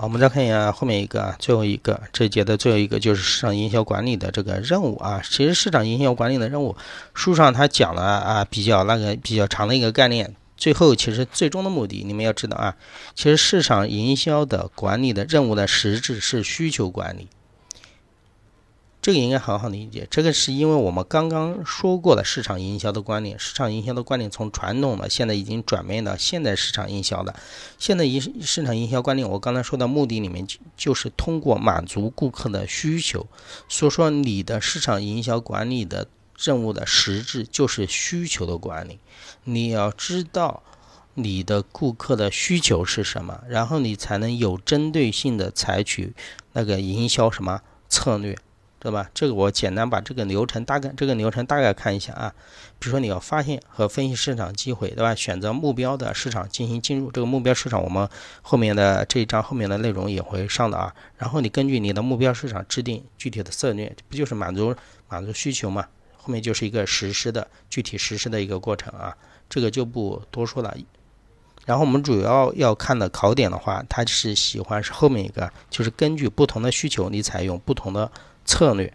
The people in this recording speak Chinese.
好，我们再看一下后面一个啊，最后一个这节的最后一个就是市场营销管理的这个任务啊。其实市场营销管理的任务，书上它讲了啊，比较那个比较长的一个概念。最后其实最终的目的，你们要知道啊，其实市场营销的管理的任务的实质是需求管理。这个应该很好理解，这个是因为我们刚刚说过的市场营销的观念，市场营销的观念从传统的现在已经转变到现在市场营销的。现在营市场营销观念，我刚才说的目的里面就就是通过满足顾客的需求，所以说你的市场营销管理的任务的实质就是需求的管理。你要知道你的顾客的需求是什么，然后你才能有针对性的采取那个营销什么策略。对吧？这个我简单把这个流程大概这个流程大概看一下啊。比如说你要发现和分析市场机会，对吧？选择目标的市场进行进入。这个目标市场我们后面的这一章后面的内容也会上的啊。然后你根据你的目标市场制定具体的策略，不就是满足满足需求嘛？后面就是一个实施的具体实施的一个过程啊。这个就不多说了。然后我们主要要看的考点的话，它是喜欢是后面一个，就是根据不同的需求，你采用不同的。策略